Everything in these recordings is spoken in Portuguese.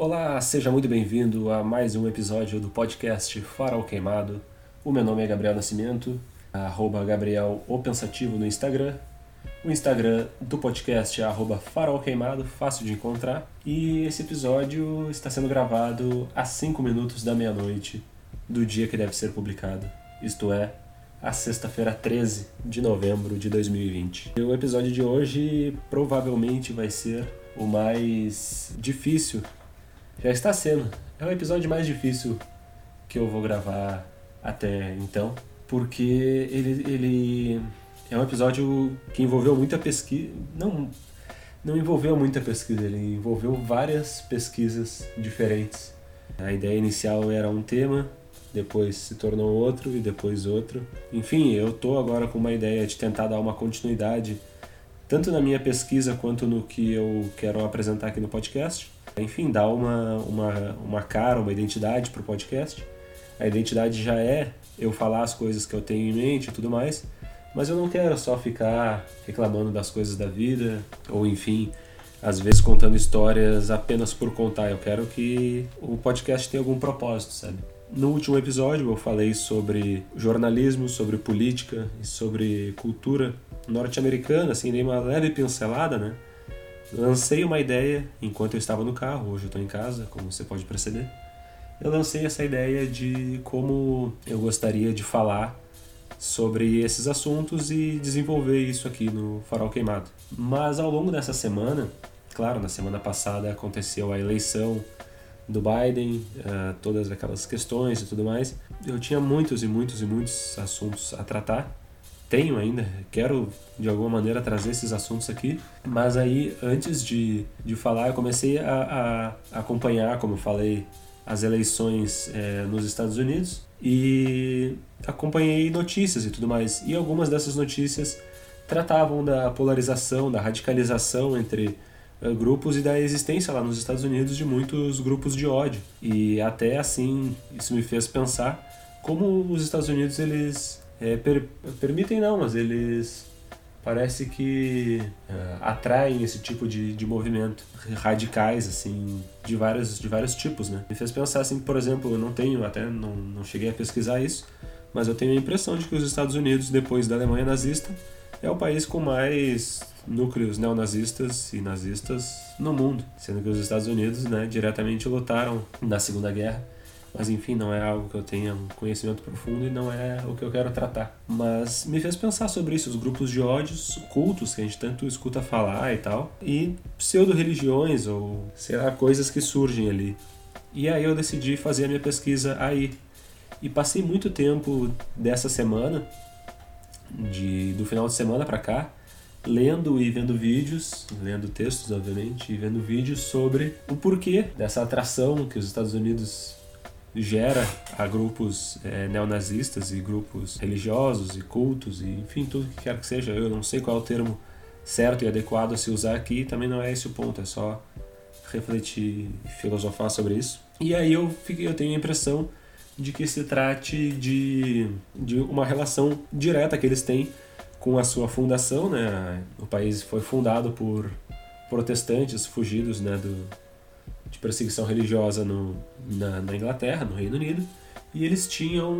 Olá, seja muito bem-vindo a mais um episódio do podcast Farol Queimado. O meu nome é Gabriel Nascimento, arroba Gabriel o Pensativo no Instagram. O Instagram do podcast é arroba Farol Queimado, fácil de encontrar. E esse episódio está sendo gravado às 5 minutos da meia-noite do dia que deve ser publicado, isto é, a sexta-feira 13 de novembro de 2020. E o episódio de hoje provavelmente vai ser o mais difícil já está sendo. É o episódio mais difícil que eu vou gravar até então, porque ele, ele é um episódio que envolveu muita pesquisa. Não, não envolveu muita pesquisa, ele envolveu várias pesquisas diferentes. A ideia inicial era um tema, depois se tornou outro e depois outro. Enfim, eu tô agora com uma ideia de tentar dar uma continuidade tanto na minha pesquisa quanto no que eu quero apresentar aqui no podcast enfim, dar uma, uma, uma cara, uma identidade para o podcast. A identidade já é eu falar as coisas que eu tenho em mente e tudo mais, mas eu não quero só ficar reclamando das coisas da vida, ou enfim, às vezes contando histórias apenas por contar. Eu quero que o podcast tenha algum propósito, sabe? No último episódio eu falei sobre jornalismo, sobre política e sobre cultura norte-americana, assim, dei uma leve pincelada, né? Lancei uma ideia enquanto eu estava no carro, hoje eu estou em casa, como você pode perceber. Eu lancei essa ideia de como eu gostaria de falar sobre esses assuntos e desenvolver isso aqui no Farol Queimado. Mas ao longo dessa semana, claro, na semana passada aconteceu a eleição do Biden, uh, todas aquelas questões e tudo mais. Eu tinha muitos e muitos e muitos assuntos a tratar tenho ainda, quero de alguma maneira trazer esses assuntos aqui, mas aí antes de, de falar, eu comecei a, a acompanhar, como eu falei, as eleições é, nos Estados Unidos e acompanhei notícias e tudo mais. E algumas dessas notícias tratavam da polarização, da radicalização entre uh, grupos e da existência lá nos Estados Unidos de muitos grupos de ódio. E até assim, isso me fez pensar como os Estados Unidos eles é, per, permitem não, mas eles parece que uh, atraem esse tipo de, de movimento radicais assim de vários de vários tipos né? Me fez pensar assim por exemplo eu não tenho até não, não cheguei a pesquisar isso mas eu tenho a impressão de que os Estados Unidos depois da Alemanha nazista é o país com mais núcleos neonazistas e nazistas no mundo. Sendo que os Estados Unidos né diretamente lutaram na Segunda Guerra mas enfim, não é algo que eu tenha um conhecimento profundo e não é o que eu quero tratar. Mas me fez pensar sobre isso, os grupos de ódios, cultos que a gente tanto escuta falar e tal, e pseudo-religiões ou, sei lá, coisas que surgem ali. E aí eu decidi fazer a minha pesquisa aí. E passei muito tempo dessa semana, de, do final de semana para cá, lendo e vendo vídeos, lendo textos, obviamente, e vendo vídeos sobre o porquê dessa atração que os Estados Unidos gera a grupos é, neonazistas e grupos religiosos e cultos e enfim tudo que quer que seja. Eu não sei qual é o termo certo e adequado a se usar aqui também não é esse o ponto é só refletir e filosofar sobre isso. E aí eu fiquei eu tenho a impressão de que se trate de, de uma relação direta que eles têm com a sua fundação né? O país foi fundado por protestantes fugidos né do de perseguição religiosa no, na, na, Inglaterra, no Reino Unido, e eles tinham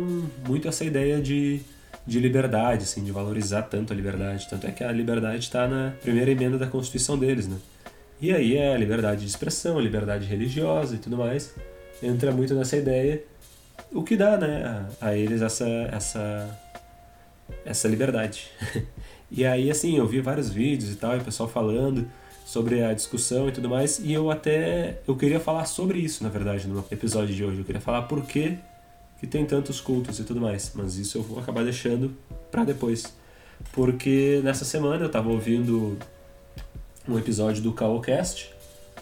muito essa ideia de, de liberdade, assim, de valorizar tanto a liberdade. Tanto é que a liberdade está na primeira emenda da Constituição deles, né? E aí é a liberdade de expressão, a liberdade religiosa e tudo mais, entra muito nessa ideia, o que dá, né, a, a eles essa, essa, essa liberdade. e aí, assim, eu vi vários vídeos e tal, e o pessoal falando sobre a discussão e tudo mais. E eu até eu queria falar sobre isso, na verdade, no episódio de hoje. Eu queria falar por que, que tem tantos cultos e tudo mais. Mas isso eu vou acabar deixando para depois. Porque nessa semana eu tava ouvindo um episódio do Caocast,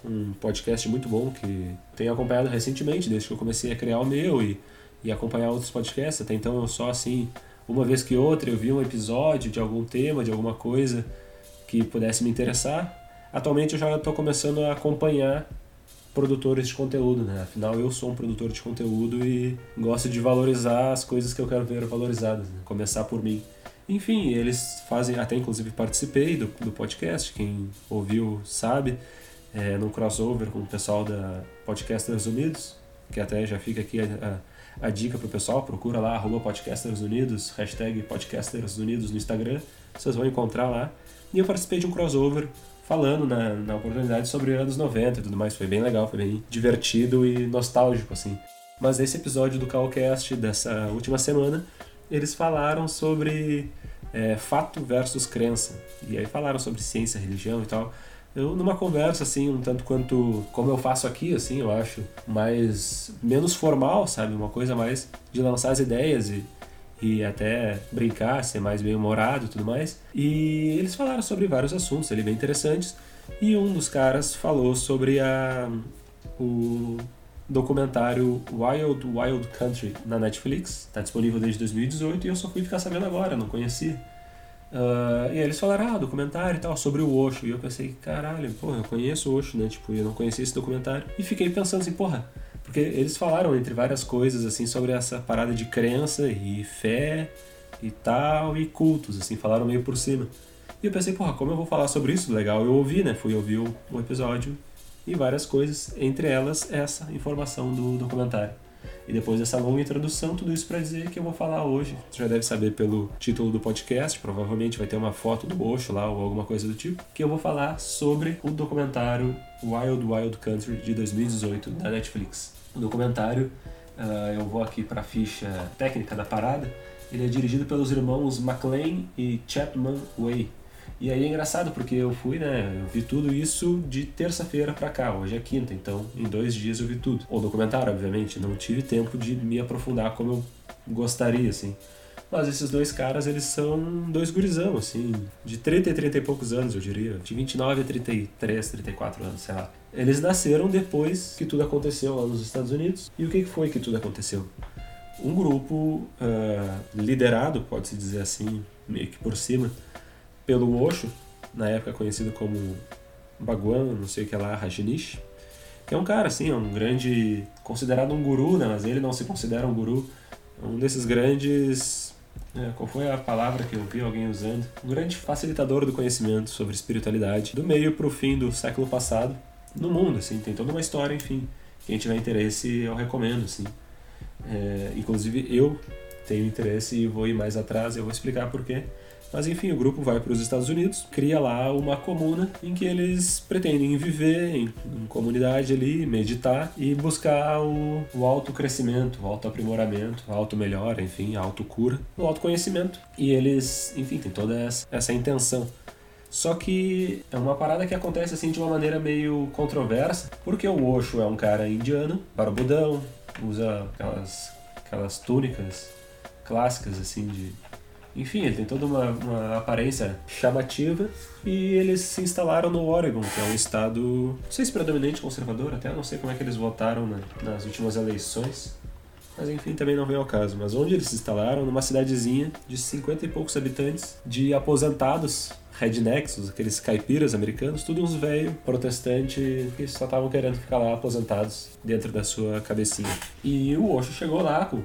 um podcast muito bom que tenho acompanhado recentemente, desde que eu comecei a criar o meu e, e acompanhar outros podcasts. Até então eu só assim, uma vez que outra, eu vi um episódio de algum tema, de alguma coisa que pudesse me interessar Atualmente eu já estou começando a acompanhar produtores de conteúdo, né? Afinal, eu sou um produtor de conteúdo e gosto de valorizar as coisas que eu quero ver valorizadas, né? começar por mim. Enfim, eles fazem, até inclusive participei do, do podcast, quem ouviu sabe, é, crossover com o pessoal da Podcasters Unidos, que até já fica aqui a, a, a dica pro pessoal, procura lá, arroba Podcasters Unidos, hashtag Podcasters Unidos no Instagram, vocês vão encontrar lá. E eu participei de um crossover falando na, na oportunidade sobre anos 90 e tudo mais, foi bem legal, foi bem divertido e nostálgico, assim. Mas nesse episódio do Calcast dessa última semana, eles falaram sobre é, fato versus crença. E aí falaram sobre ciência, religião e tal. Eu, numa conversa, assim, um tanto quanto como eu faço aqui, assim, eu acho, mais menos formal, sabe? Uma coisa mais de lançar as ideias e, e até brincar, ser mais bem-humorado e tudo mais. E eles falaram sobre vários assuntos ali bem interessantes. E um dos caras falou sobre a, o documentário Wild Wild Country na Netflix. Está disponível desde 2018 e eu só fui ficar sabendo agora, não conhecia. Uh, e eles falaram, ah, documentário e tal, sobre o Osho. E eu pensei, caralho, porra, eu conheço o Osho, né? Tipo, eu não conhecia esse documentário. E fiquei pensando assim, porra, porque eles falaram entre várias coisas, assim, sobre essa parada de crença e fé e tal, e cultos, assim, falaram meio por cima. E eu pensei, porra, como eu vou falar sobre isso? Legal, eu ouvi, né? Fui ouvir o, o episódio e várias coisas, entre elas essa informação do documentário. E depois dessa longa introdução, tudo isso para dizer que eu vou falar hoje. Você já deve saber pelo título do podcast, provavelmente vai ter uma foto do Osho lá ou alguma coisa do tipo, que eu vou falar sobre o documentário Wild Wild Country de 2018 da Netflix. O documentário, uh, eu vou aqui para a ficha técnica da parada, ele é dirigido pelos irmãos McLean e Chapman Way. E aí é engraçado porque eu fui, né? Eu vi tudo isso de terça-feira para cá, hoje é quinta, então em dois dias eu vi tudo. O documentário, obviamente, não tive tempo de me aprofundar como eu gostaria, assim. Mas esses dois caras, eles são dois gurizão, assim, de 30 e 30 e poucos anos, eu diria. De 29 a 33, 34 anos, sei lá. Eles nasceram depois que tudo aconteceu lá nos Estados Unidos. E o que foi que tudo aconteceu? Um grupo uh, liderado, pode-se dizer assim, meio que por cima, pelo Osho, na época conhecido como Bhagwan, não sei o que lá, Rajneesh, que é um cara, assim, é um grande, considerado um guru, né, mas ele não se considera um guru, é um desses grandes, é, qual foi a palavra que eu vi alguém usando? Um grande facilitador do conhecimento sobre espiritualidade, do meio para o fim do século passado, no mundo, assim, tem toda uma história, enfim, quem tiver interesse eu recomendo, assim. É, inclusive eu tenho interesse e vou ir mais atrás, eu vou explicar por quê. Mas enfim, o grupo vai para os Estados Unidos, cria lá uma comuna em que eles pretendem viver em, em comunidade ali, meditar e buscar o, o autocrescimento, o autoaprimoramento, a auto-melhora, enfim, a autocura, o autoconhecimento. E eles, enfim, tem toda essa, essa intenção. Só que é uma parada que acontece assim de uma maneira meio controversa, porque o Osho é um cara indiano, barbudão, usa aquelas, aquelas túnicas clássicas assim de enfim, ele tem toda uma, uma aparência chamativa e eles se instalaram no Oregon, que é um estado, não sei se predominante conservador, até não sei como é que eles votaram na, nas últimas eleições, mas enfim, também não vem ao caso. Mas onde eles se instalaram? Numa cidadezinha de 50 e poucos habitantes, de aposentados, rednecks, aqueles caipiras americanos, tudo uns velho protestante que só estavam querendo ficar lá aposentados dentro da sua cabecinha. E o Osho chegou lá com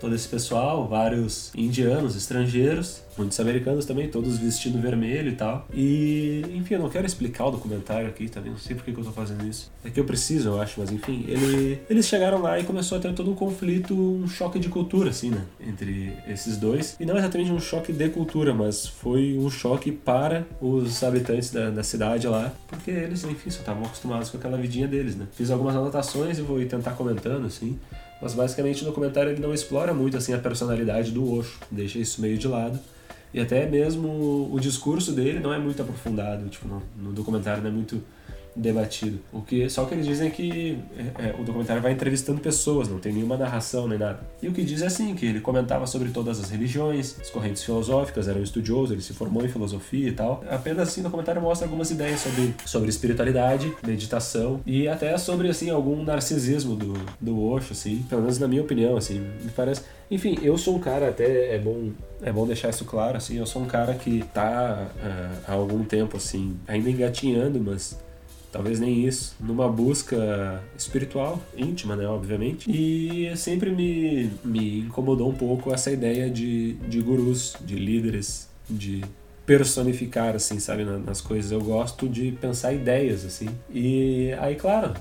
todo esse pessoal, vários indianos, estrangeiros, muitos americanos também, todos vestindo vermelho e tal. E, enfim, eu não quero explicar o documentário aqui também, não sei por que eu tô fazendo isso. É que eu preciso, eu acho, mas enfim, ele, eles chegaram lá e começou a ter todo um conflito, um choque de cultura, assim, né? Entre esses dois. E não exatamente um choque de cultura, mas foi um choque para os habitantes da, da cidade lá, porque eles, enfim, só estavam acostumados com aquela vidinha deles, né? Fiz algumas anotações e vou tentar comentando, assim. Mas basicamente o documentário ele não explora muito assim a personalidade do Osho, deixa isso meio de lado. E até mesmo o discurso dele não é muito aprofundado, tipo, no, no documentário não é muito debatido. O que só que eles dizem é que é, é, o documentário vai entrevistando pessoas, não tem nenhuma narração nem nada. E o que diz é assim que ele comentava sobre todas as religiões, as correntes filosóficas, era um estudioso, ele se formou em filosofia e tal. Apenas assim o documentário mostra algumas ideias sobre sobre espiritualidade, meditação e até sobre assim algum narcisismo do do Osho, assim, pelo menos na minha opinião, assim, me parece enfim, eu sou um cara, até é bom, é bom deixar isso claro, assim, eu sou um cara que tá uh, há algum tempo, assim, ainda engatinhando, mas talvez nem isso, numa busca espiritual, íntima, né, obviamente. E sempre me, me incomodou um pouco essa ideia de, de gurus, de líderes, de personificar, assim, sabe, nas coisas. Eu gosto de pensar ideias, assim. E aí, claro,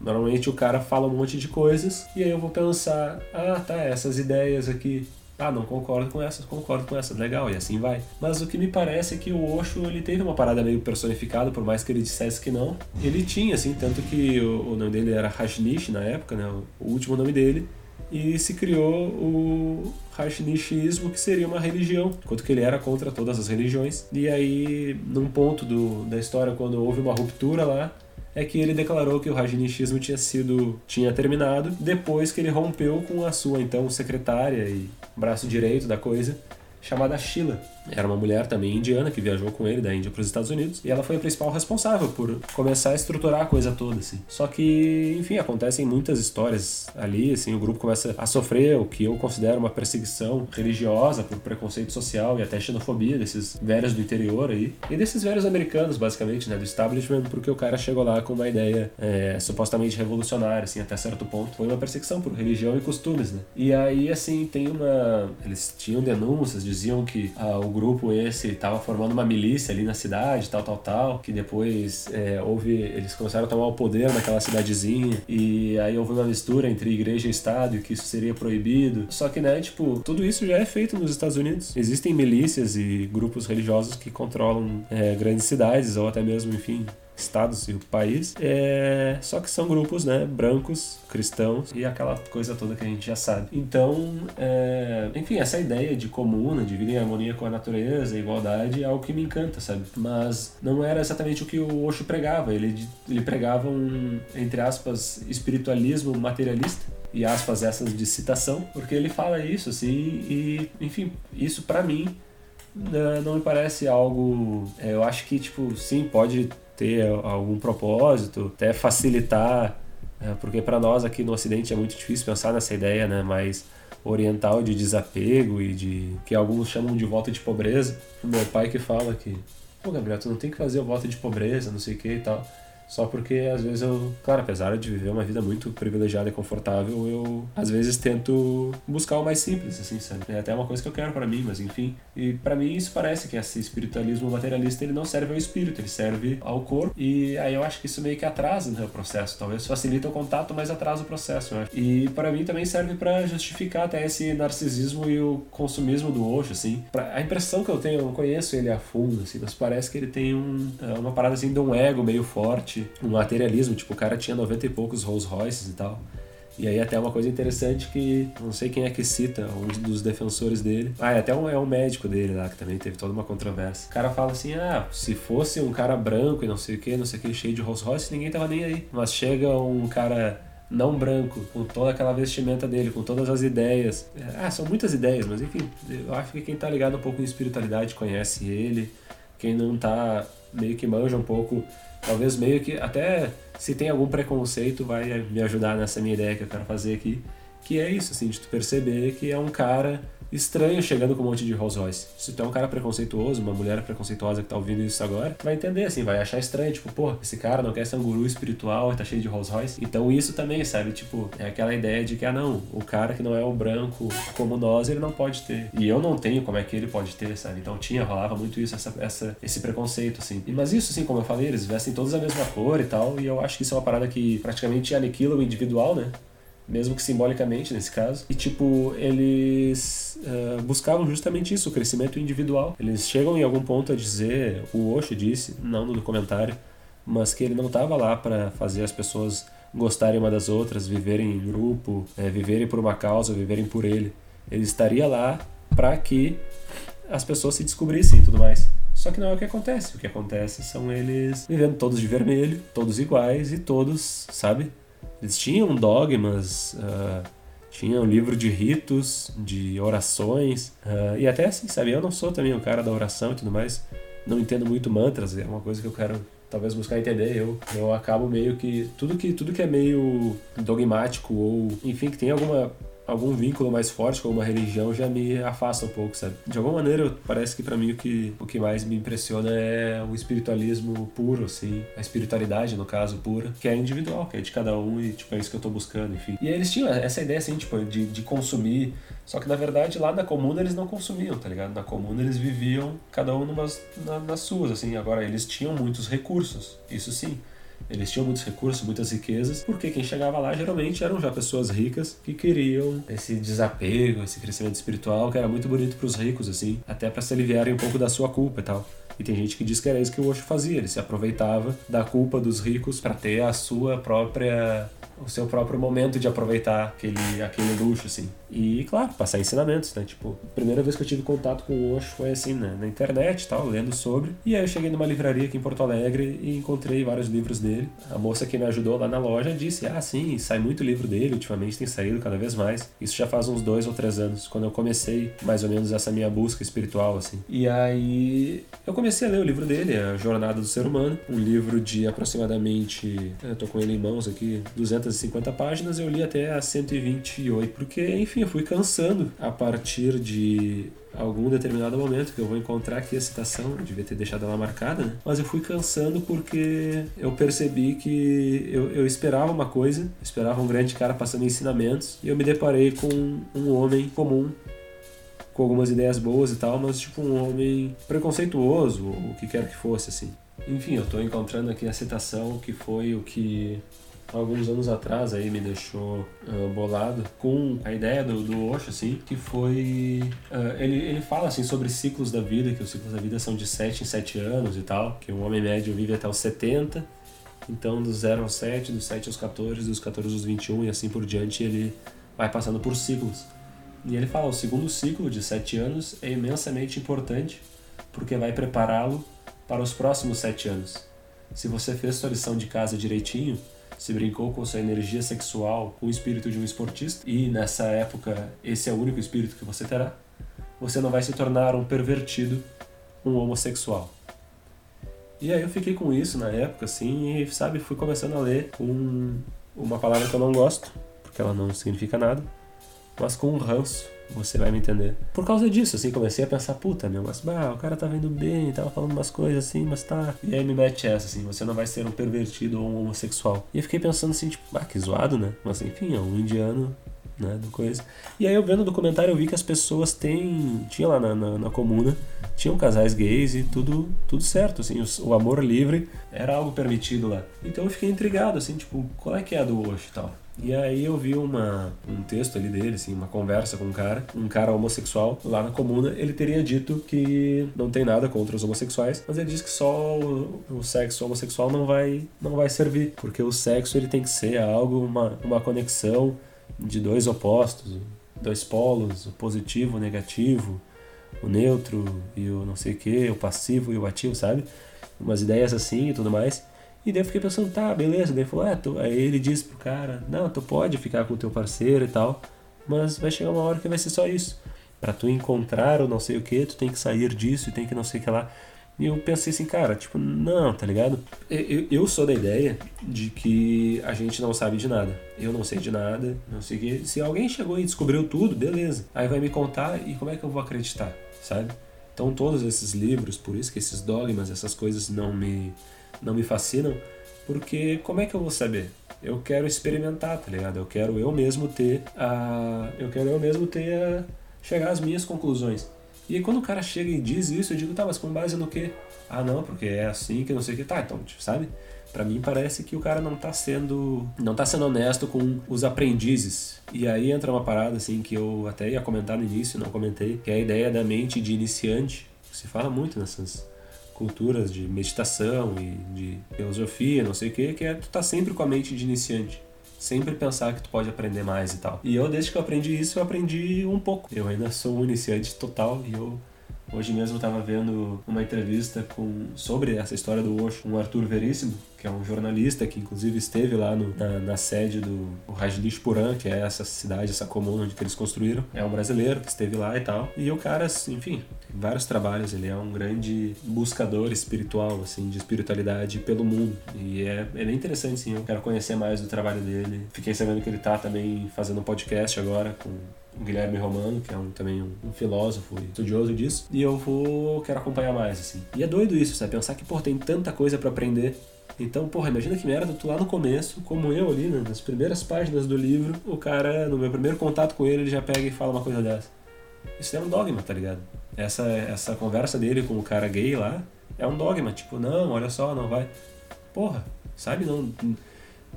normalmente o cara fala um monte de coisas e aí eu vou pensar, ah, tá, essas ideias aqui ah, não concordo com essas, concordo com essas, legal, e assim vai. Mas o que me parece é que o Osho, ele teve uma parada meio personificada, por mais que ele dissesse que não. Ele tinha, assim, tanto que o, o nome dele era Rajnish na época, né, o último nome dele, e se criou o Rajnishismo, que seria uma religião, enquanto que ele era contra todas as religiões. E aí, num ponto do, da história, quando houve uma ruptura lá, é que ele declarou que o Rajneeshismo tinha sido tinha terminado depois que ele rompeu com a sua então secretária e braço direito da coisa chamada Sheila. Era uma mulher também indiana que viajou com ele da Índia para os Estados Unidos e ela foi a principal responsável por começar a estruturar a coisa toda, assim. Só que, enfim, acontecem muitas histórias ali, assim, o grupo começa a sofrer o que eu considero uma perseguição religiosa por preconceito social e até xenofobia desses velhos do interior aí e desses velhos americanos, basicamente, né, do establishment, porque o cara chegou lá com uma ideia é, supostamente revolucionária, assim, até certo ponto. Foi uma perseguição por religião e costumes, né? E aí, assim, tem uma... Eles tinham denúncias, diziam que ah, o grupo esse estava formando uma milícia ali na cidade, tal, tal, tal, que depois é, houve, eles começaram a tomar o poder naquela cidadezinha e aí houve uma mistura entre igreja e estado e que isso seria proibido. Só que, né, tipo, tudo isso já é feito nos Estados Unidos. Existem milícias e grupos religiosos que controlam é, grandes cidades ou até mesmo, enfim, estados e o país. É... Só que são grupos, né, brancos, cristãos e aquela coisa toda que a gente já sabe. Então, é... enfim, essa ideia de comuna, de vida em harmonia com a natureza, igualdade, é algo que me encanta, sabe? Mas não era exatamente o que o Osho pregava. Ele, ele pregava um, entre aspas, espiritualismo materialista e aspas essas de citação, porque ele fala isso assim e, enfim, isso para mim né, não me parece algo. É, eu acho que, tipo, sim, pode ter algum propósito, até facilitar, é, porque para nós aqui no Ocidente é muito difícil pensar nessa ideia, né? Mais oriental de desapego e de que alguns chamam de volta de pobreza. O meu pai que fala que, pô, Gabriel, tu não tem que fazer o volta de pobreza, não sei o que e tal. Só porque às vezes eu, claro, apesar de viver uma vida muito privilegiada e confortável, eu às vezes tento buscar o mais simples, assim, sabe? É até uma coisa que eu quero para mim, mas enfim. E para mim isso parece que esse espiritualismo materialista ele não serve ao espírito, ele serve ao corpo. E aí eu acho que isso meio que atrasa né, o processo. Talvez facilita o contato, mas atrasa o processo, eu acho. E para mim também serve para justificar até esse narcisismo e o consumismo do Osho, assim. Pra, a impressão que eu tenho, eu não conheço ele a fundo, assim, mas parece que ele tem um, é, uma parada assim de um ego meio forte um materialismo, tipo, o cara tinha 90 e poucos Rolls Royces e tal. E aí até uma coisa interessante que não sei quem é que cita, um dos defensores dele. Ah, é até um, é um médico dele lá, que também teve toda uma controvérsia. O cara fala assim, ah, se fosse um cara branco e não sei o que, não sei o que, cheio de Rolls Royce, ninguém tava nem aí. Mas chega um cara não branco, com toda aquela vestimenta dele, com todas as ideias. Ah, são muitas ideias, mas enfim, eu acho que quem tá ligado um pouco em espiritualidade conhece ele. Quem não tá, meio que manja um pouco. Talvez meio que até se tem algum preconceito vai me ajudar nessa minha ideia que eu quero fazer aqui, que é isso, assim, de tu perceber que é um cara estranho chegando com um monte de Rolls Royce. Se tu é um cara preconceituoso, uma mulher preconceituosa que tá ouvindo isso agora, vai entender assim, vai achar estranho, tipo, pô, esse cara não quer ser um guru espiritual e tá cheio de Rolls Royce. Então isso também, sabe, tipo, é aquela ideia de que, ah não, o cara que não é o branco como nós, ele não pode ter. E eu não tenho como é que ele pode ter, sabe? Então tinha, rolava muito isso, essa, essa, esse preconceito, assim. Mas isso, assim, como eu falei, eles vestem todos a mesma cor e tal, e eu acho que isso é uma parada que praticamente aniquila o individual, né? Mesmo que simbolicamente nesse caso. E tipo, eles uh, buscavam justamente isso, o crescimento individual. Eles chegam em algum ponto a dizer, o Osho disse, não no documentário, mas que ele não estava lá para fazer as pessoas gostarem uma das outras, viverem em grupo, é, viverem por uma causa, viverem por ele. Ele estaria lá para que as pessoas se descobrissem e tudo mais. Só que não é o que acontece. O que acontece são eles vivendo todos de vermelho, todos iguais e todos, sabe? Eles tinham dogmas, uh, tinham livro de ritos, de orações, uh, e até assim, sabe? Eu não sou também o cara da oração e tudo mais, não entendo muito mantras, é uma coisa que eu quero talvez buscar entender. Eu, eu acabo meio que. Tudo que tudo que é meio dogmático ou, enfim, que tem alguma algum vínculo mais forte com uma religião já me afasta um pouco, sabe? De alguma maneira, parece que para mim o que, o que mais me impressiona é o espiritualismo puro, assim, a espiritualidade, no caso, pura, que é individual, que é de cada um e, tipo, é isso que eu tô buscando, enfim. E eles tinham essa ideia, assim, tipo, de, de consumir, só que na verdade lá na comuna eles não consumiam, tá ligado? Na comuna eles viviam cada um numas, na, nas suas, assim, agora eles tinham muitos recursos, isso sim. Eles tinham muitos recursos, muitas riquezas, porque quem chegava lá geralmente eram já pessoas ricas que queriam esse desapego, esse crescimento espiritual que era muito bonito para os ricos, assim, até para se aliviarem um pouco da sua culpa e tal. E tem gente que diz que era isso que o Osho fazia, ele se aproveitava da culpa dos ricos para ter a sua própria o seu próprio momento de aproveitar aquele, aquele luxo, assim. E, claro, passar ensinamentos, né? Tipo, a primeira vez que eu tive contato com o Osho foi assim, né? na internet tal, lendo sobre. E aí eu cheguei numa livraria aqui em Porto Alegre e encontrei vários livros dele. A moça que me ajudou lá na loja disse: Ah, sim, sai muito livro dele, ultimamente tem saído cada vez mais. Isso já faz uns dois ou três anos, quando eu comecei mais ou menos essa minha busca espiritual, assim. E aí eu comecei a ler o livro dele, A Jornada do Ser Humano, um livro de aproximadamente, eu tô com ele em mãos aqui, 250 páginas, eu li até a 128, porque, enfim, eu fui cansando a partir de algum determinado momento que eu vou encontrar aqui a citação, eu devia ter deixado ela marcada, né? Mas eu fui cansando porque eu percebi que eu, eu esperava uma coisa, esperava um grande cara passando ensinamentos, e eu me deparei com um homem comum com algumas ideias boas e tal, mas tipo um homem preconceituoso, o que quer que fosse assim. Enfim, eu estou encontrando aqui a citação que foi o que alguns anos atrás aí me deixou uh, bolado com a ideia do, do Osho, assim, que foi... Uh, ele, ele fala, assim, sobre ciclos da vida, que os ciclos da vida são de 7 em 7 anos e tal, que um homem médio vive até os 70, então dos 0 aos 7, dos 7 aos 14, dos 14 aos 21 e assim por diante, ele vai passando por ciclos. E ele fala, o segundo ciclo de 7 anos é imensamente importante, porque vai prepará-lo para os próximos 7 anos. Se você fez sua lição de casa direitinho, se brincou com sua energia sexual com o espírito de um esportista, e nessa época esse é o único espírito que você terá, você não vai se tornar um pervertido, um homossexual. E aí eu fiquei com isso na época, assim, e sabe, fui começando a ler com uma palavra que eu não gosto, porque ela não significa nada, mas com um ranço, você vai me entender. Por causa disso, assim, comecei a pensar, puta, meu, mas bah, o cara tá vendo bem, tava falando umas coisas assim, mas tá. E aí me mete essa, assim, você não vai ser um pervertido ou um homossexual. E eu fiquei pensando assim, tipo, ah, que zoado, né? Mas enfim, é um indiano né, do coisa. E aí eu vendo o documentário eu vi que as pessoas têm, tinha lá na, na, na comuna, tinham casais gays e tudo, tudo certo, assim, o, o, amor livre era algo permitido lá. Então eu fiquei intrigado, assim, tipo, qual é que é a do Osho e tal. E aí eu vi uma, um texto ali dele, assim, uma conversa com um cara, um cara homossexual lá na comuna. Ele teria dito que não tem nada contra os homossexuais, mas ele diz que só o, o sexo homossexual não vai, não vai servir, porque o sexo ele tem que ser algo, uma, uma conexão de dois opostos, dois polos, o positivo, o negativo, o neutro e o não sei o que, o passivo e o ativo, sabe? Umas ideias assim e tudo mais. E daí eu fiquei pensando, tá, beleza. Daí ele falou, é, tu... aí ele disse pro cara, não, tu pode ficar com o teu parceiro e tal, mas vai chegar uma hora que vai ser só isso. Para tu encontrar ou não sei o que, tu tem que sair disso e tem que não sei o que lá. E eu pensei assim, cara, tipo, não, tá ligado? Eu, eu sou da ideia de que a gente não sabe de nada. Eu não sei de nada, não sei o que. Se alguém chegou e descobriu tudo, beleza. Aí vai me contar e como é que eu vou acreditar, sabe? Então todos esses livros, por isso que esses dogmas, essas coisas não me não me fascinam, porque como é que eu vou saber? Eu quero experimentar, tá ligado? Eu quero eu mesmo ter a. Eu quero eu mesmo ter a. chegar às minhas conclusões. E aí, quando o cara chega e diz isso, eu digo, tá, mas com base no quê? Ah, não, porque é assim que não sei o que. Tá, então, sabe? Para mim parece que o cara não tá sendo não tá sendo honesto com os aprendizes. E aí entra uma parada assim que eu até ia comentar no início, não comentei, que é a ideia da mente de iniciante. Se fala muito nessas culturas de meditação e de filosofia, não sei o que, que é tu tá sempre com a mente de iniciante. Sempre pensar que tu pode aprender mais e tal. E eu, desde que eu aprendi isso, eu aprendi um pouco. Eu ainda sou um iniciante total e eu Hoje mesmo eu tava vendo uma entrevista com, sobre essa história do Osho, um Arthur Veríssimo, que é um jornalista que inclusive esteve lá no, na, na, sede do Rajneeshpuram, que é essa cidade, essa comuna onde eles construíram. É um brasileiro que esteve lá e tal. E o cara, enfim, tem vários trabalhos, ele é um grande buscador espiritual, assim, de espiritualidade pelo mundo. E é, é bem interessante, sim, eu quero conhecer mais do trabalho dele. Fiquei sabendo que ele tá também fazendo um podcast agora com o Guilherme Romano, que é um, também um, um, filósofo e estudioso disso, e eu vou quero acompanhar mais assim. E é doido isso, sabe? Pensar que, pô, tem tanta coisa para aprender então, porra, imagina que merda, tu lá no começo, como eu ali, né, nas primeiras páginas do livro, o cara, no meu primeiro contato com ele, ele já pega e fala uma coisa dessa. Isso é um dogma, tá ligado? Essa, essa conversa dele com o cara gay lá é um dogma, tipo, não, olha só, não vai. Porra, sabe? Não,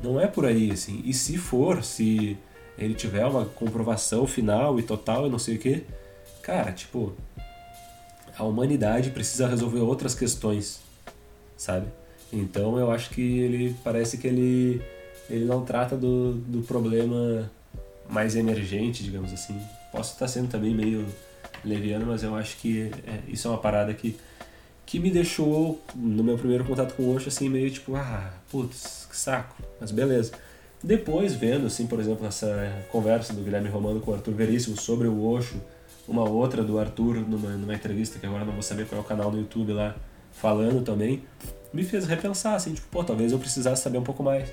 não é por aí, assim. E se for, se ele tiver uma comprovação final e total e não sei o que, cara, tipo, a humanidade precisa resolver outras questões, sabe? Então eu acho que ele parece que ele, ele não trata do, do problema mais emergente, digamos assim. Posso estar sendo também meio leviano, mas eu acho que é, isso é uma parada que, que me deixou, no meu primeiro contato com o Osho, assim, meio tipo, ah, putz, que saco, mas beleza. Depois, vendo, assim, por exemplo, essa conversa do Guilherme Romano com o Arthur Veríssimo sobre o Osho, uma outra do Arthur numa, numa entrevista, que agora não vou saber qual é o canal no YouTube lá, falando também, me fez repensar, assim, tipo, pô, talvez eu precisasse saber um pouco mais.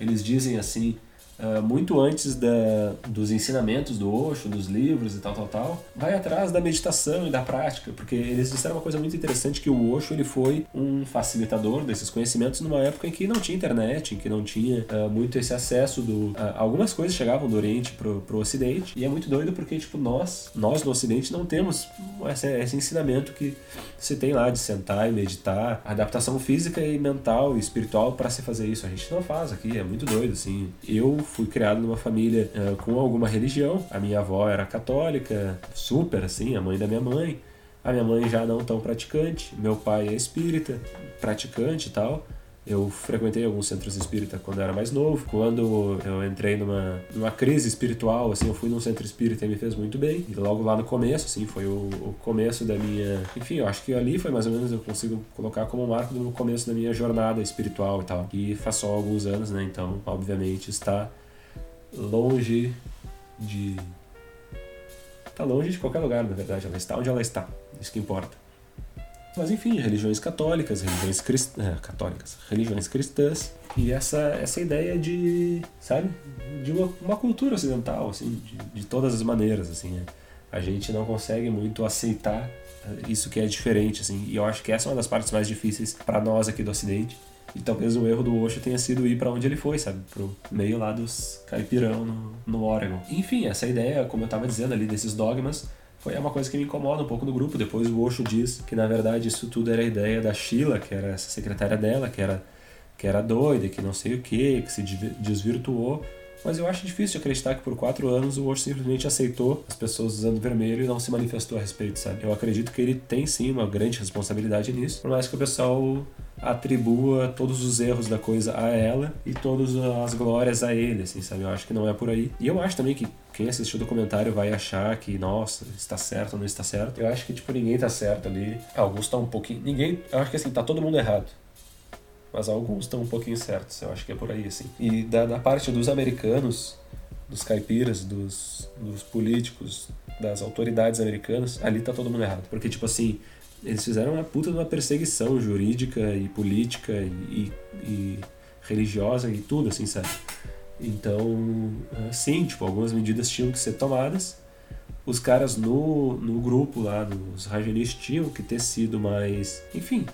Eles dizem assim, Uh, muito antes da, dos ensinamentos do Osho, dos livros e tal, tal, tal, vai atrás da meditação e da prática, porque eles disseram uma coisa muito interessante que o Osho ele foi um facilitador desses conhecimentos numa época em que não tinha internet, em que não tinha uh, muito esse acesso do... Uh, algumas coisas chegavam do Oriente pro, pro Ocidente, e é muito doido porque, tipo, nós, nós no Ocidente não temos esse, esse ensinamento que você tem lá de sentar e meditar, adaptação física e mental e espiritual para se fazer isso. A gente não faz aqui, é muito doido, assim. Eu fui criado numa família uh, com alguma religião. A minha avó era católica, super assim, a mãe da minha mãe. A minha mãe já não tão praticante. Meu pai é espírita, praticante e tal. Eu frequentei alguns centros espírita quando eu era mais novo. Quando eu entrei numa, numa crise espiritual, assim, eu fui num centro espírita e me fez muito bem. E logo lá no começo, assim, foi o, o começo da minha. Enfim, eu acho que ali foi mais ou menos, eu consigo colocar como marco do começo da minha jornada espiritual e tal. E faz só alguns anos, né? Então, obviamente, está longe de. Está longe de qualquer lugar, na verdade. Ela está onde ela está. Isso que importa. Mas enfim, religiões católicas, religiões crist... É, católicas, religiões cristãs e essa essa ideia de, sabe, de uma, uma cultura ocidental, assim, de, de todas as maneiras, assim, né? a gente não consegue muito aceitar isso que é diferente, assim, e eu acho que essa é uma das partes mais difíceis para nós aqui do Ocidente, e talvez o erro do Osho tenha sido ir para onde ele foi, sabe? Pro meio lá dos caipirão no, no Oregon. Enfim, essa ideia, como eu tava dizendo ali, desses dogmas, foi uma coisa que me incomoda um pouco no grupo. Depois o Osho diz que na verdade isso tudo era a ideia da Sheila, que era essa secretária dela, que era, que era doida, que não sei o que, que se desvirtuou. Mas eu acho difícil acreditar que por quatro anos o Osho simplesmente aceitou as pessoas usando vermelho e não se manifestou a respeito, sabe? Eu acredito que ele tem sim uma grande responsabilidade nisso, por mais que o pessoal atribua todos os erros da coisa a ela e todas as glórias a ele, assim, sabe? Eu acho que não é por aí. E eu acho também que quem assistiu o documentário vai achar que, nossa, está certo ou não está certo. Eu acho que, tipo, ninguém está certo ali. Alguns estão um pouquinho... Ninguém... Eu acho que, assim, tá todo mundo errado. Mas alguns estão um pouquinho certos. Eu acho que é por aí, assim. E da, da parte dos americanos, dos caipiras, dos, dos políticos, das autoridades americanas, ali tá todo mundo errado. Porque, tipo assim eles fizeram uma puta de uma perseguição jurídica e política e, e religiosa e tudo, assim, sabe? Então, sim, tipo, algumas medidas tinham que ser tomadas. Os caras no, no grupo lá, dos rajonistas, tinham que ter sido mais. Enfim,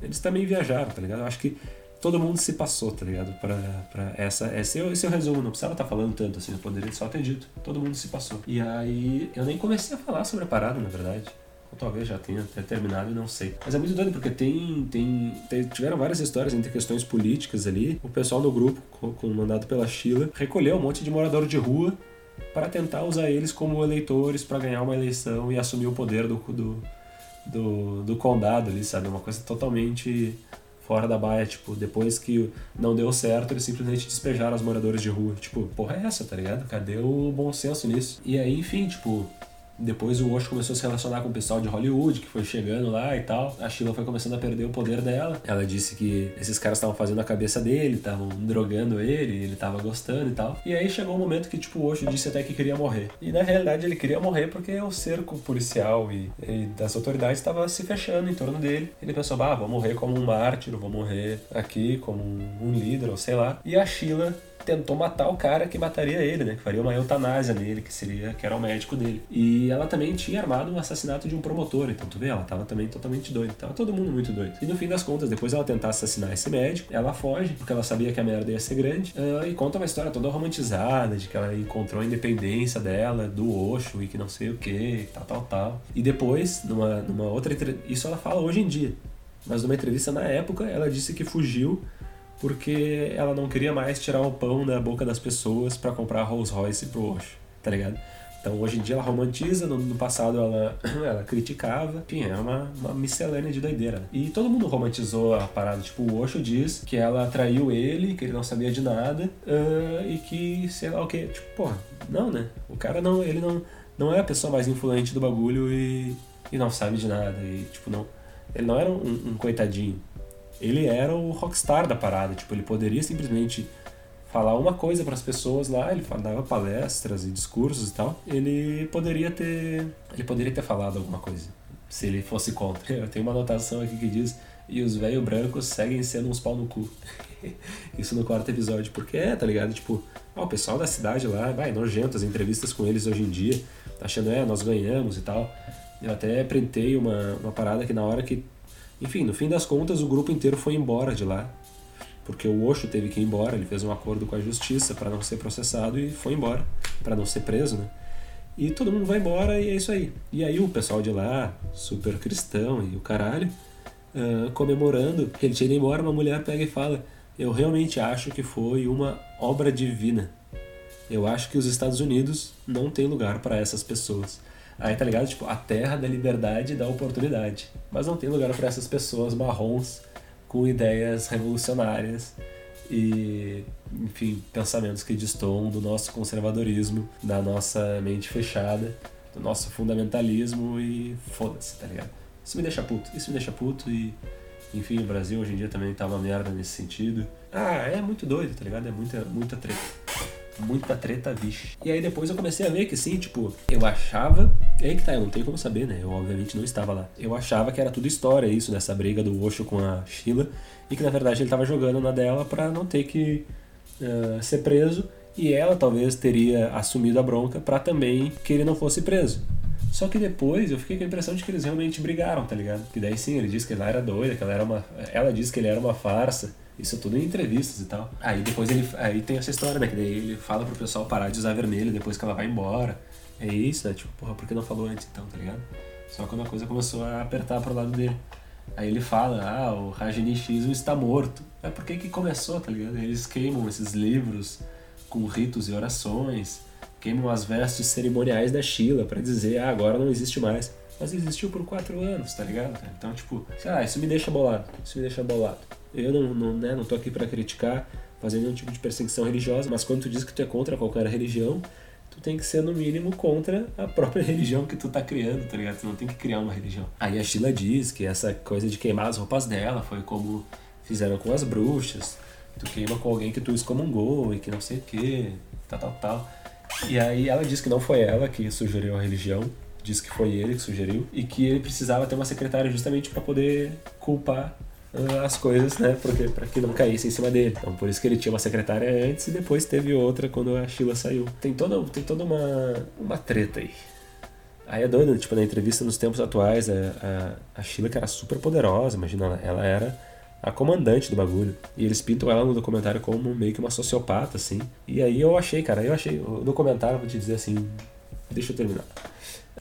eles também viajaram, tá ligado? Eu acho que todo mundo se passou, tá ligado? Pra, pra essa, esse, é, esse é o resumo, não precisava estar tá falando tanto assim, eu poderia só ter dito. Todo mundo se passou. E aí, eu nem comecei a falar sobre a parada, na verdade. Ou talvez já tenha até terminado e não sei. Mas é muito doido porque tem, tem, tem, tiveram várias histórias entre questões políticas ali. O pessoal do grupo, comandado pela Sheila, recolheu um monte de morador de rua para tentar usar eles como eleitores para ganhar uma eleição e assumir o poder do, do, do, do condado ali, sabe? Uma coisa totalmente fora da baia, tipo, depois que não deu certo, eles simplesmente despejaram os moradores de rua. Tipo, porra é essa, tá ligado? Cadê o bom senso nisso? E aí, enfim, tipo, Depois o Osho começou a se relacionar com o pessoal de Hollywood, que foi chegando lá e tal. A Sheila foi começando a perder o poder dela. Ela disse que esses caras estavam fazendo a cabeça dele, estavam drogando ele, ele tava gostando e tal. E aí chegou um momento que, tipo, o Osho disse até que queria morrer. E na realidade ele queria morrer porque o cerco policial e, e das autoridades estava se fechando em torno dele. Ele pensou, ah, vou morrer como um mártir, vou morrer aqui como um líder, ou sei lá. E a Sheila tentou matar o cara que mataria ele, né? Que faria uma eutanásia nele, que seria que era o médico dele. E ela também tinha armado um assassinato de um promotor, então tu vê, ela tava também totalmente doida. Tava todo mundo muito doido. E no fim das contas, depois ela tentar assassinar esse médico, ela foge, porque ela sabia que a merda ia ser grande, uh, e conta uma história toda romantizada, de que ela encontrou a independência dela, do Osho, e que não sei o que, tal, tal, tal. E depois, numa, numa outra entrevista, isso ela fala hoje em dia, mas numa entrevista na época, ela disse que fugiu porque ela não queria mais tirar o pão da boca das pessoas para comprar Rolls Royce pro Osho, tá ligado? Então hoje em dia ela romantiza, no, no passado ela, ela criticava, enfim, é uma, uma miscelânea de doideira. Né? E todo mundo romantizou a parada, tipo, o Osho diz que ela traiu ele, que ele não sabia de nada, uh, e que, sei lá o que, tipo, porra, não, né? O cara não, ele não, não é a pessoa mais influente do bagulho e, e não sabe de nada, e tipo, não, ele não era um, um coitadinho, ele era o rockstar da parada. Tipo, ele poderia simplesmente falar uma coisa para as pessoas lá, ele dava palestras e discursos e tal. Ele poderia ter, ele poderia ter falado alguma coisa, se ele fosse contra. Eu tenho uma anotação aqui que diz: "E os velhos brancos seguem sendo uns pau no cu". Isso no quarto episódio, porque é, tá ligado? Tipo, ó, o pessoal da cidade lá, vai nojento as entrevistas com eles hoje em dia, achando, é, nós ganhamos e tal. Eu até printei uma, uma parada que na hora que enfim, no fim das contas, o grupo inteiro foi embora de lá, porque o Osho teve que ir embora, ele fez um acordo com a justiça para não ser processado e foi embora, para não ser preso, né? E todo mundo vai embora e é isso aí. E aí o pessoal de lá, super cristão e o caralho, uh, comemorando que ele tinha ido embora, uma mulher pega e fala: Eu realmente acho que foi uma obra divina. Eu acho que os Estados Unidos não tem lugar para essas pessoas. Aí tá ligado? Tipo, a terra da liberdade e da oportunidade. Mas não tem lugar para essas pessoas marrons com ideias revolucionárias e, enfim, pensamentos que destoam do nosso conservadorismo, da nossa mente fechada, do nosso fundamentalismo e foda-se, tá ligado? Isso me deixa puto, isso me deixa puto e, enfim, o Brasil hoje em dia também tá uma merda nesse sentido. Ah, é muito doido, tá ligado? É muita, muita treta muita treta, vixe. E aí depois eu comecei a ver que sim, tipo, eu achava. E aí que tá, eu não tenho como saber, né? Eu obviamente não estava lá. Eu achava que era tudo história isso, dessa briga do Osho com a Sheila. E que na verdade ele tava jogando na dela para não ter que uh, ser preso. E ela talvez teria assumido a bronca para também que ele não fosse preso. Só que depois eu fiquei com a impressão de que eles realmente brigaram, tá ligado? Que daí sim, ele disse que ela era doida, que ela era uma. Ela disse que ele era uma farsa. Isso tudo em entrevistas e tal. Aí depois ele. Aí tem essa história, né? Que daí ele fala pro pessoal parar de usar vermelho depois que ela vai embora. É isso, né? Tipo, porra, por que não falou antes então, tá ligado? Só quando a coisa começou a apertar pro lado dele. Aí ele fala, ah, o Rajneeshismo está morto. É por que que começou, tá ligado? Eles queimam esses livros com ritos e orações, queimam as vestes cerimoniais da Sheila para dizer, ah, agora não existe mais. Mas existiu por quatro anos, tá ligado? Então, tipo, sei lá, isso me deixa bolado. Isso me deixa bolado. Eu não, não, né, não tô aqui para criticar, fazer nenhum tipo de perseguição religiosa, mas quando tu diz que tu é contra qualquer religião, tu tem que ser no mínimo contra a própria religião que tu tá criando, tá ligado? Tu não tem que criar uma religião. Aí a Sheila diz que essa coisa de queimar as roupas dela foi como fizeram com as bruxas. Tu queima com alguém que tu excomungou e que não sei o que, tal, tal, tal. E aí ela diz que não foi ela que sugeriu a religião, diz que foi ele que sugeriu e que ele precisava ter uma secretária justamente para poder culpar ah, as coisas, né? Porque para que não caísse em cima dele. Então por isso que ele tinha uma secretária antes e depois teve outra quando a Sheila saiu. Tem toda, tem toda uma, uma treta aí. Aí é doido, tipo, na entrevista nos tempos atuais, a, a, a Sheila que era super poderosa, imagina, ela era a comandante do bagulho. E eles pintam ela no documentário como meio que uma sociopata, assim. E aí eu achei, cara, eu achei. No documentário, vou te dizer assim. Deixa eu terminar.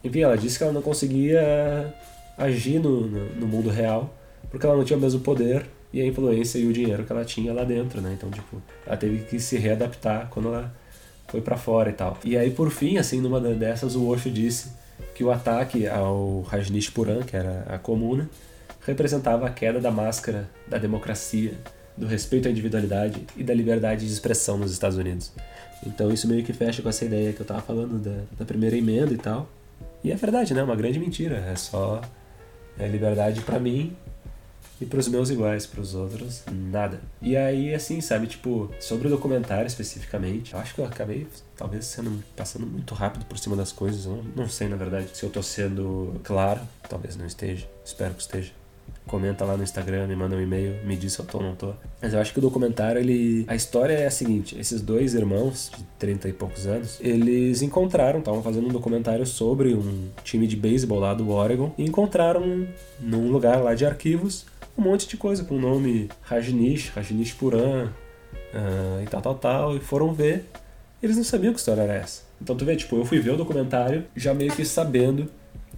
Enfim, ela disse que ela não conseguia agir no, no, no mundo real porque ela não tinha o mesmo poder e a influência e o dinheiro que ela tinha lá dentro, né? Então, tipo, ela teve que se readaptar quando ela foi para fora e tal. E aí, por fim, assim, numa dessas, o Osho disse que o ataque ao Rajneesh Puran, que era a comuna, representava a queda da máscara da democracia, do respeito à individualidade e da liberdade de expressão nos Estados Unidos. Então isso meio que fecha com essa ideia que eu tava falando da, da primeira emenda e tal. E é verdade, né? Uma grande mentira. É só é liberdade para mim e pros meus iguais, pros outros, nada. E aí, assim, sabe, tipo, sobre o documentário especificamente, eu acho que eu acabei, talvez, sendo passando muito rápido por cima das coisas. Eu não, não sei, na verdade, se eu tô sendo claro, talvez não esteja, espero que esteja comenta lá no Instagram, me manda um e-mail, me diz se eu tô ou não tô. Mas eu acho que o documentário, ele. A história é a seguinte: esses dois irmãos, de 30 e poucos anos, eles encontraram, estavam fazendo um documentário sobre um time de beisebol lá do Oregon, e encontraram num lugar lá de arquivos um monte de coisa com o nome Rajnish, Rajnish Puran uh, e tal, tal, tal, e foram ver. Eles não sabiam que história era essa. Então tu vê, tipo, eu fui ver o documentário já meio que sabendo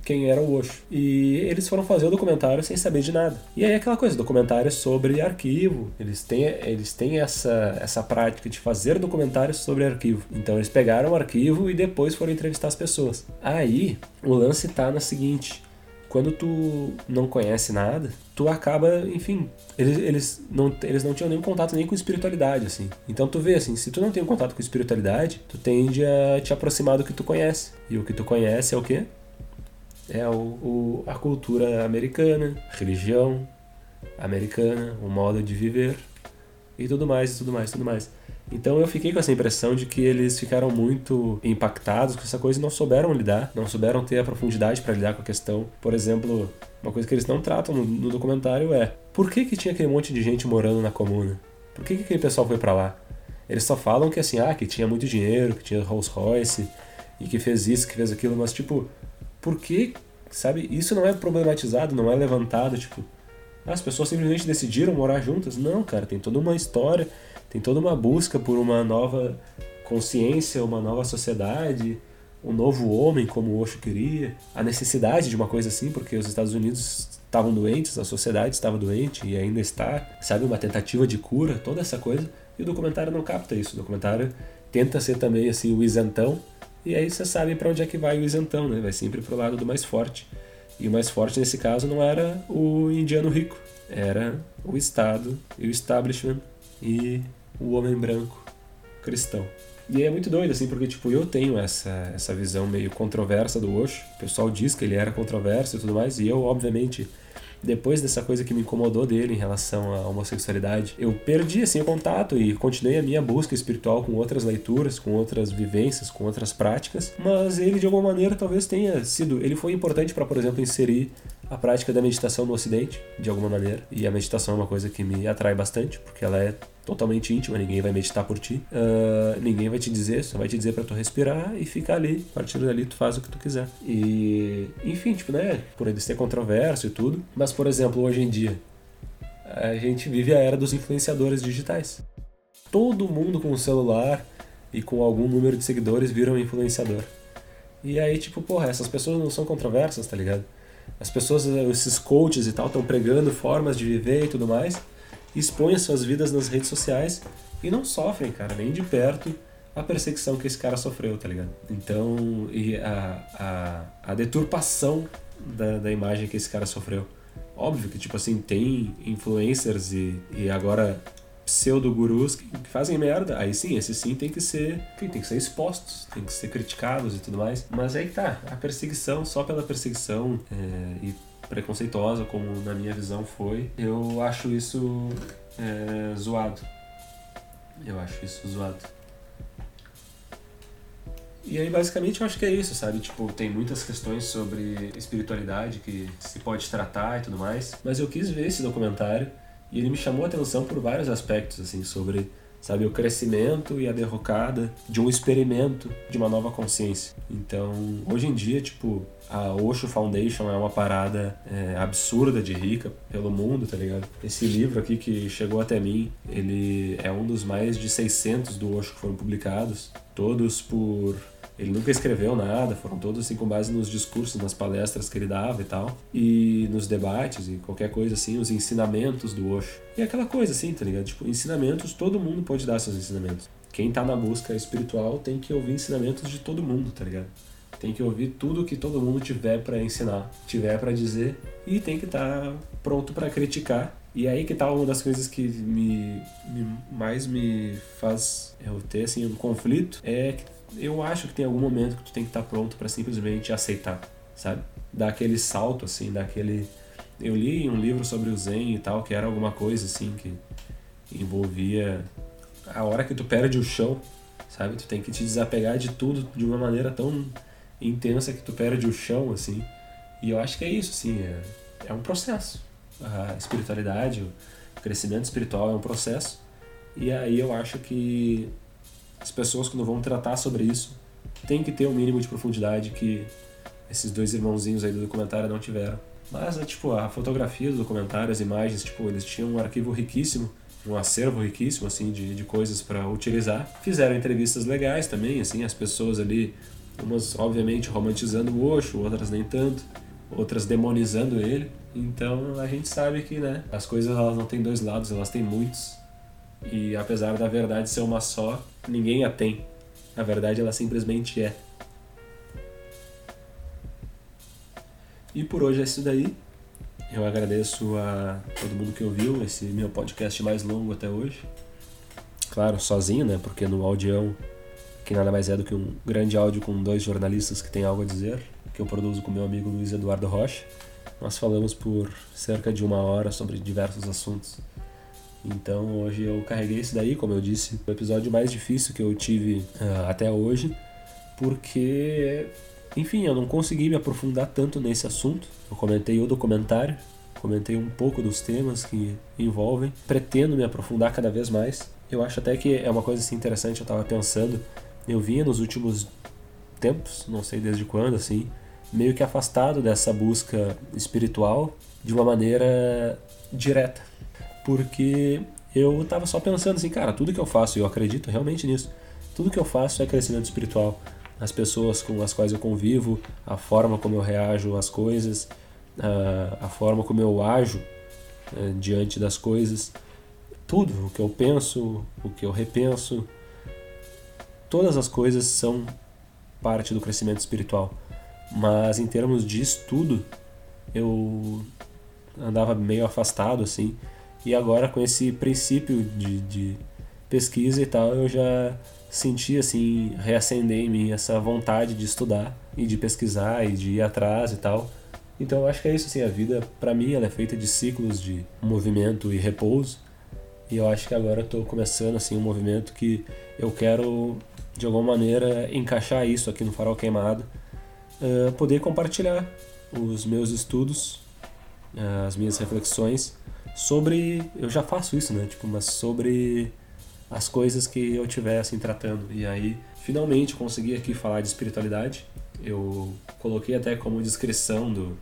quem era o Osho. E eles foram fazer o documentário sem saber de nada. E aí aquela coisa, documentário sobre arquivo. Eles têm, eles têm essa, essa prática de fazer documentários sobre arquivo. Então eles pegaram o arquivo e depois foram entrevistar as pessoas. Aí o lance tá na seguinte. Quando tu não conhece nada, tu acaba, enfim, eles, eles, não, eles não tinham nenhum contato nem com espiritualidade, assim. Então tu vê, assim, se tu não tem um contato com espiritualidade, tu tende a te aproximar do que tu conhece. E o que tu conhece é o quê? É o, o, a cultura americana, religião americana, o modo de viver e tudo mais, tudo mais, tudo mais. Então eu fiquei com essa impressão de que eles ficaram muito impactados com essa coisa e não souberam lidar, não souberam ter a profundidade para lidar com a questão. Por exemplo, uma coisa que eles não tratam no, no documentário é por que, que tinha aquele monte de gente morando na comuna? Por que, que aquele pessoal foi para lá? Eles só falam que assim, ah, que tinha muito dinheiro, que tinha Rolls Royce e que fez isso, que fez aquilo, mas tipo, por que, sabe? Isso não é problematizado, não é levantado, tipo, as pessoas simplesmente decidiram morar juntas. Não, cara, tem toda uma história, tem toda uma busca por uma nova consciência, uma nova sociedade, um novo homem como o Osho queria, a necessidade de uma coisa assim, porque os Estados Unidos estavam doentes, a sociedade estava doente e ainda está, sabe, uma tentativa de cura, toda essa coisa. E o documentário não capta isso. O documentário tenta ser também assim o isentão e aí você sabe para onde é que vai o isentão, né? Vai sempre pro lado do mais forte. E o mais forte nesse caso não era o indiano rico, era o Estado e o establishment e o homem branco cristão. E é muito doido, assim, porque, tipo, eu tenho essa, essa visão meio controversa do Osho. O pessoal diz que ele era controverso e tudo mais, e eu, obviamente, depois dessa coisa que me incomodou dele em relação à homossexualidade, eu perdi assim o contato e continuei a minha busca espiritual com outras leituras, com outras vivências, com outras práticas, mas ele de alguma maneira talvez tenha sido, ele foi importante para, por exemplo, inserir a prática da meditação no ocidente, de alguma maneira. E a meditação é uma coisa que me atrai bastante, porque ela é totalmente íntima, ninguém vai meditar por ti, uh, ninguém vai te dizer, só vai te dizer para tu respirar e ficar ali. A partir dali tu faz o que tu quiser. E, enfim, tipo, né, por ele ser controverso e tudo. Mas, por exemplo, hoje em dia, a gente vive a era dos influenciadores digitais. Todo mundo com um celular e com algum número de seguidores vira um influenciador. E aí, tipo, porra, essas pessoas não são controversas, tá ligado? As pessoas, esses coaches e tal, estão pregando formas de viver e tudo mais expõem suas vidas nas redes sociais e não sofrem, cara, nem de perto a perseguição que esse cara sofreu, tá ligado? Então, e a, a, a deturpação da, da imagem que esse cara sofreu. Óbvio que, tipo assim, tem influencers e, e agora pseudo-gurus que fazem merda, aí sim, esses sim tem que ser tem que ser expostos, tem que ser criticados e tudo mais. Mas aí tá, a perseguição, só pela perseguição é, e preconceituosa, como na minha visão foi, eu acho isso é, zoado. Eu acho isso zoado. E aí, basicamente, eu acho que é isso, sabe? Tipo, tem muitas questões sobre espiritualidade que se pode tratar e tudo mais. Mas eu quis ver esse documentário e ele me chamou a atenção por vários aspectos, assim, sobre sabe? O crescimento e a derrocada de um experimento de uma nova consciência. Então, hoje em dia, tipo, a Osho Foundation é uma parada é, absurda de rica pelo mundo, tá ligado? Esse livro aqui que chegou até mim, ele é um dos mais de 600 do Osho que foram publicados, todos por ele nunca escreveu nada, foram todos assim com base nos discursos, nas palestras que ele dava e tal, e nos debates e qualquer coisa assim, os ensinamentos do Osho. E é aquela coisa assim, tá ligado? Tipo, ensinamentos, todo mundo pode dar seus ensinamentos. Quem tá na busca espiritual tem que ouvir ensinamentos de todo mundo, tá ligado? Tem que ouvir tudo que todo mundo tiver para ensinar, tiver para dizer e tem que estar tá pronto para criticar E aí que tá uma das coisas que me, me mais me faz eu ter assim um conflito é que eu acho que tem algum momento que tu tem que estar tá pronto para simplesmente aceitar, sabe? Dar aquele salto assim, dar aquele eu li um livro sobre o Zen e tal, que era alguma coisa assim que envolvia a hora que tu perde o chão, sabe? Tu tem que te desapegar de tudo de uma maneira tão intensa que tu perde o chão, assim. E eu acho que é isso, assim, é, é um processo a espiritualidade, o crescimento espiritual é um processo. E aí eu acho que as pessoas quando vão tratar sobre isso tem que ter um mínimo de profundidade que esses dois irmãozinhos aí do documentário não tiveram. Mas, é, tipo, a fotografia do documentário, as imagens, tipo, eles tinham um arquivo riquíssimo, um acervo riquíssimo, assim, de, de coisas para utilizar. Fizeram entrevistas legais também, assim, as pessoas ali, umas, obviamente, romantizando o Osho, outras nem tanto, outras demonizando ele. Então a gente sabe que né, as coisas elas não têm dois lados, elas têm muitos. E apesar da verdade ser uma só, ninguém a tem. A verdade ela simplesmente é. E por hoje é isso daí. Eu agradeço a todo mundo que ouviu esse meu podcast mais longo até hoje. Claro, sozinho, né? Porque no audião, que nada mais é do que um grande áudio com dois jornalistas que têm algo a dizer, que eu produzo com meu amigo Luiz Eduardo Rocha. Nós falamos por cerca de uma hora sobre diversos assuntos. Então hoje eu carreguei isso daí, como eu disse, o episódio mais difícil que eu tive uh, até hoje, porque, enfim, eu não consegui me aprofundar tanto nesse assunto. Eu comentei o documentário, comentei um pouco dos temas que envolvem, pretendo me aprofundar cada vez mais. Eu acho até que é uma coisa assim, interessante, eu estava pensando, eu vinha nos últimos tempos, não sei desde quando, assim, meio que afastado dessa busca espiritual de uma maneira direta. Porque eu estava só pensando assim, cara, tudo que eu faço, eu acredito realmente nisso, tudo que eu faço é crescimento espiritual. As pessoas com as quais eu convivo, a forma como eu reajo às coisas, a, a forma como eu ajo é, diante das coisas, tudo, o que eu penso, o que eu repenso, todas as coisas são parte do crescimento espiritual. Mas em termos de estudo, eu andava meio afastado assim. E agora com esse princípio de, de pesquisa e tal, eu já senti assim, reacender em mim essa vontade de estudar e de pesquisar e de ir atrás e tal. Então eu acho que é isso assim, a vida para mim ela é feita de ciclos de movimento e repouso. E eu acho que agora eu tô começando assim um movimento que eu quero de alguma maneira encaixar isso aqui no Farol Queimado uh, poder compartilhar os meus estudos, uh, as minhas reflexões sobre. Eu já faço isso, né? Tipo, mas sobre as coisas que eu estiver assim tratando. E aí, finalmente consegui aqui falar de espiritualidade. Eu coloquei até como descrição do,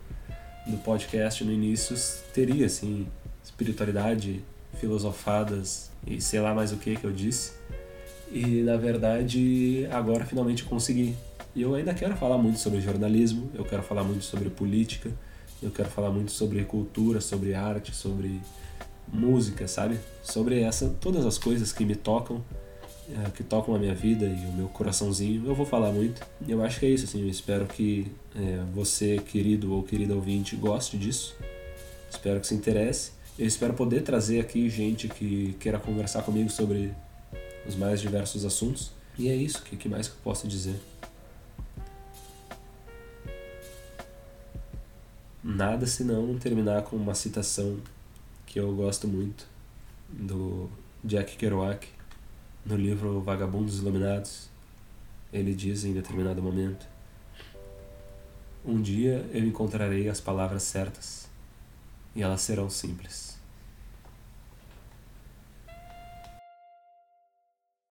do podcast no início, teria assim, espiritualidade, filosofadas e sei lá mais o que que eu disse. E na verdade, agora finalmente consegui. E eu ainda quero falar muito sobre jornalismo, eu quero falar muito sobre política, eu quero falar muito sobre cultura, sobre arte, sobre música, sabe? Sobre essa, todas as coisas que me tocam, é, que tocam a minha vida e o meu coraçãozinho, eu vou falar muito. Eu acho que é isso, assim, eu espero que é, você, querido ou querida ouvinte, goste disso. Espero que se interesse. Eu espero poder trazer aqui gente que queira conversar comigo sobre os mais diversos assuntos. E é isso, o que, mais eu posso dizer? nada senão terminar com uma citação que eu gosto muito do Jack Kerouac no livro Vagabundos Iluminados. Ele diz em determinado momento: Um dia eu encontrarei as palavras certas e elas serão simples.